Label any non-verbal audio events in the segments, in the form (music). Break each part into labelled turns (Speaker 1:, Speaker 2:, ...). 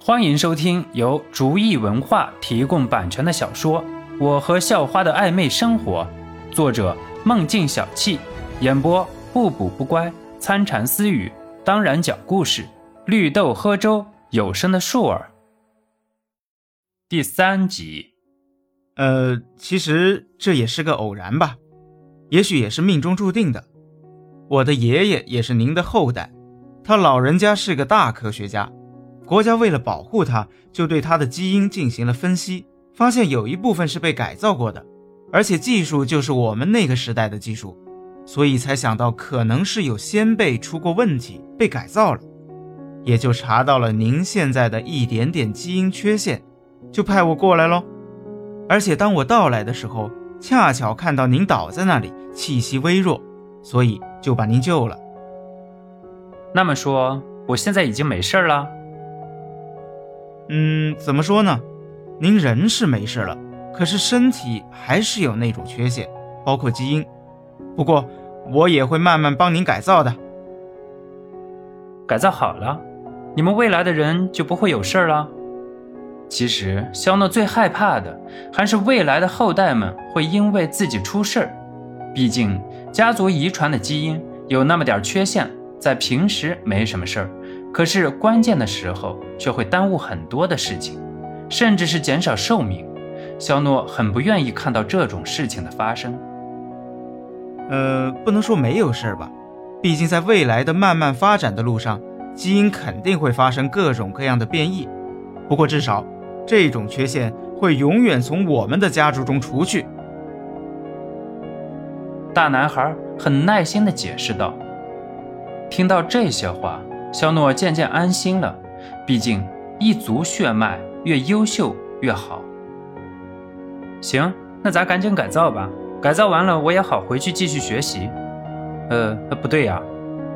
Speaker 1: 欢迎收听由竹意文化提供版权的小说《我和校花的暧昧生活》，作者梦境小憩，演播不补不乖、参禅私语，当然讲故事，绿豆喝粥，有声的树儿。第三集，
Speaker 2: 呃，其实这也是个偶然吧，也许也是命中注定的。我的爷爷也是您的后代，他老人家是个大科学家。国家为了保护它，就对它的基因进行了分析，发现有一部分是被改造过的，而且技术就是我们那个时代的技术，所以才想到可能是有先辈出过问题被改造了，也就查到了您现在的一点点基因缺陷，就派我过来喽。而且当我到来的时候，恰巧看到您倒在那里，气息微弱，所以就把您救了。
Speaker 1: 那么说，我现在已经没事了？
Speaker 2: 嗯，怎么说呢？您人是没事了，可是身体还是有那种缺陷，包括基因。不过我也会慢慢帮您改造的。
Speaker 1: 改造好了，你们未来的人就不会有事了。其实肖诺最害怕的还是未来的后代们会因为自己出事儿。毕竟家族遗传的基因有那么点缺陷，在平时没什么事儿。可是关键的时候却会耽误很多的事情，甚至是减少寿命。肖诺很不愿意看到这种事情的发生。
Speaker 2: 呃，不能说没有事儿吧，毕竟在未来的慢慢发展的路上，基因肯定会发生各种各样的变异。不过至少这种缺陷会永远从我们的家族中除去。
Speaker 1: 大男孩很耐心地解释道。听到这些话。肖诺渐渐安心了，毕竟一族血脉越优秀越好。行，那咱赶紧改造吧，改造完了我也好回去继续学习。呃，不对呀，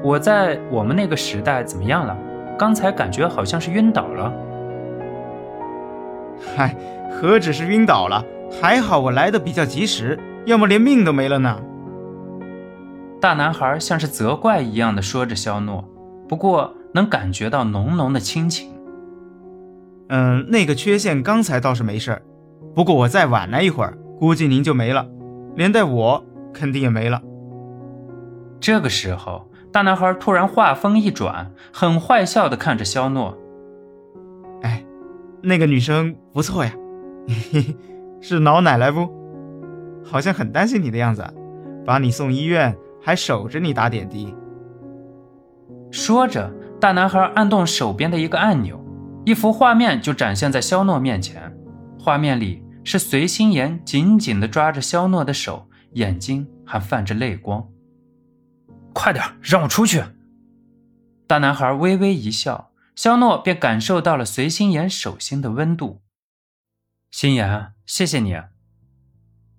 Speaker 1: 我在我们那个时代怎么样了？刚才感觉好像是晕倒了。
Speaker 2: 嗨，何止是晕倒了，还好我来的比较及时，要么连命都没了呢。
Speaker 1: 大男孩像是责怪一样的说着，肖诺。不过能感觉到浓浓的亲情。
Speaker 2: 嗯，那个缺陷刚才倒是没事儿，不过我再晚来一会儿，估计您就没了，连带我肯定也没了。
Speaker 1: 这个时候，大男孩突然话锋一转，很坏笑的看着肖诺：“
Speaker 2: 哎，那个女生不错呀，(laughs) 是老奶奶不？好像很担心你的样子，把你送医院，还守着你打点滴。”
Speaker 1: 说着，大男孩按动手边的一个按钮，一幅画面就展现在肖诺面前。画面里是随心妍紧紧地抓着肖诺的手，眼睛还泛着泪光。快点，让我出去！大男孩微微一笑，肖诺便感受到了随心妍手心的温度。心妍，谢谢你。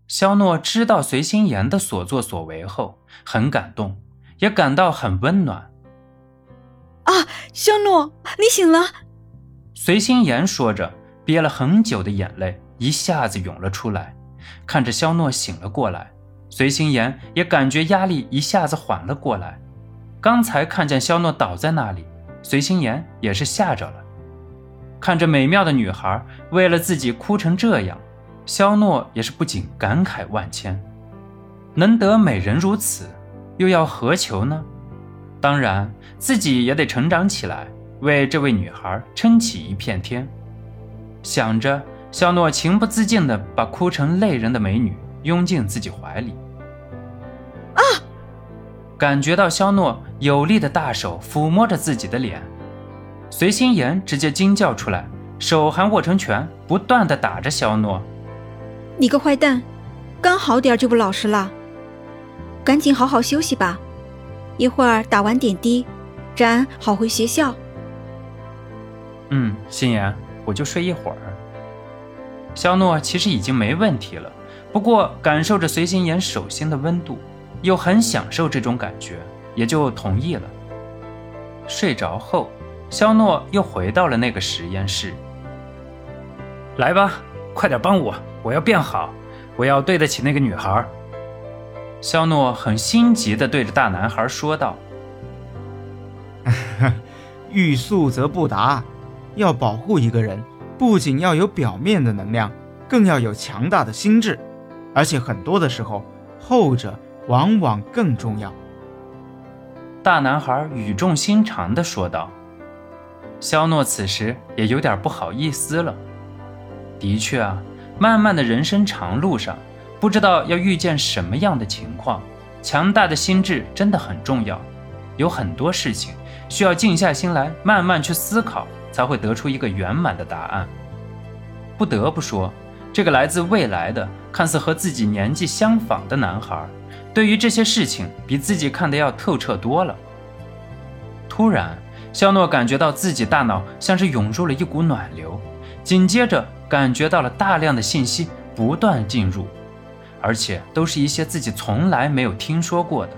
Speaker 1: 肖诺知道随心妍的所作所为后，很感动，也感到很温暖。
Speaker 3: 啊，肖诺，你醒了！
Speaker 1: 随心言说着，憋了很久的眼泪一下子涌了出来。看着肖诺醒了过来，随心言也感觉压力一下子缓了过来。刚才看见肖诺倒在那里，随心言也是吓着了。看着美妙的女孩为了自己哭成这样，肖诺也是不禁感慨万千。能得美人如此，又要何求呢？当然，自己也得成长起来，为这位女孩撑起一片天。想着，肖诺情不自禁地把哭成泪人的美女拥进自己怀里。
Speaker 3: 啊！
Speaker 1: 感觉到肖诺有力的大手抚摸着自己的脸，随心妍直接惊叫出来，手还握成拳，不断地打着肖诺。
Speaker 3: 你个坏蛋，刚好点就不老实了，赶紧好好休息吧。一会儿打完点滴，然好回学校。
Speaker 1: 嗯，心妍，我就睡一会儿。肖诺其实已经没问题了，不过感受着随心妍手心的温度，又很享受这种感觉，也就同意了。睡着后，肖诺又回到了那个实验室。来吧，快点帮我，我要变好，我要对得起那个女孩。肖诺很心急地对着大男孩说道：“ (laughs)
Speaker 2: 欲速则不达，要保护一个人，不仅要有表面的能量，更要有强大的心智，而且很多的时候，后者往往更重要。
Speaker 1: 大男孩语重心长地说道。肖诺此时也有点不好意思了。的确啊，漫漫的人生长路上，不知道要遇见什么样的情况，强大的心智真的很重要。有很多事情需要静下心来慢慢去思考，才会得出一个圆满的答案。不得不说，这个来自未来的、看似和自己年纪相仿的男孩，对于这些事情比自己看得要透彻多了。突然。肖诺感觉到自己大脑像是涌入了一股暖流，紧接着感觉到了大量的信息不断进入，而且都是一些自己从来没有听说过的，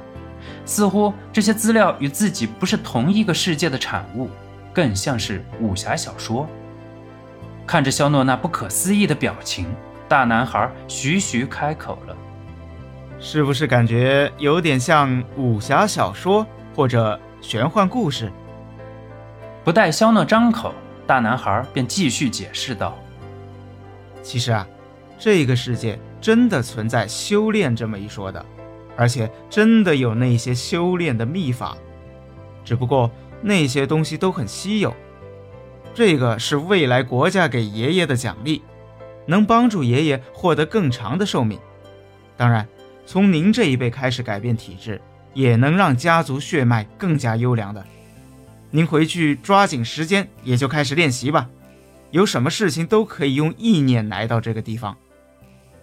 Speaker 1: 似乎这些资料与自己不是同一个世界的产物，更像是武侠小说。看着肖诺那不可思议的表情，大男孩徐徐开口了：“
Speaker 2: 是不是感觉有点像武侠小说或者玄幻故事？”
Speaker 1: 不待肖诺张口，大男孩便继续解释道：“
Speaker 2: 其实啊，这个世界真的存在修炼这么一说的，而且真的有那些修炼的秘法，只不过那些东西都很稀有。这个是未来国家给爷爷的奖励，能帮助爷爷获得更长的寿命。当然，从您这一辈开始改变体质，也能让家族血脉更加优良的。”您回去抓紧时间，也就开始练习吧。有什么事情都可以用意念来到这个地方。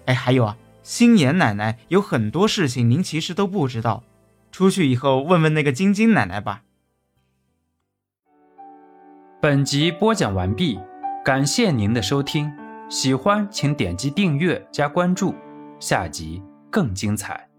Speaker 2: 哎，还有啊，心妍奶奶有很多事情您其实都不知道，出去以后问问那个晶晶奶奶吧。
Speaker 1: 本集播讲完毕，感谢您的收听，喜欢请点击订阅加关注，下集更精彩。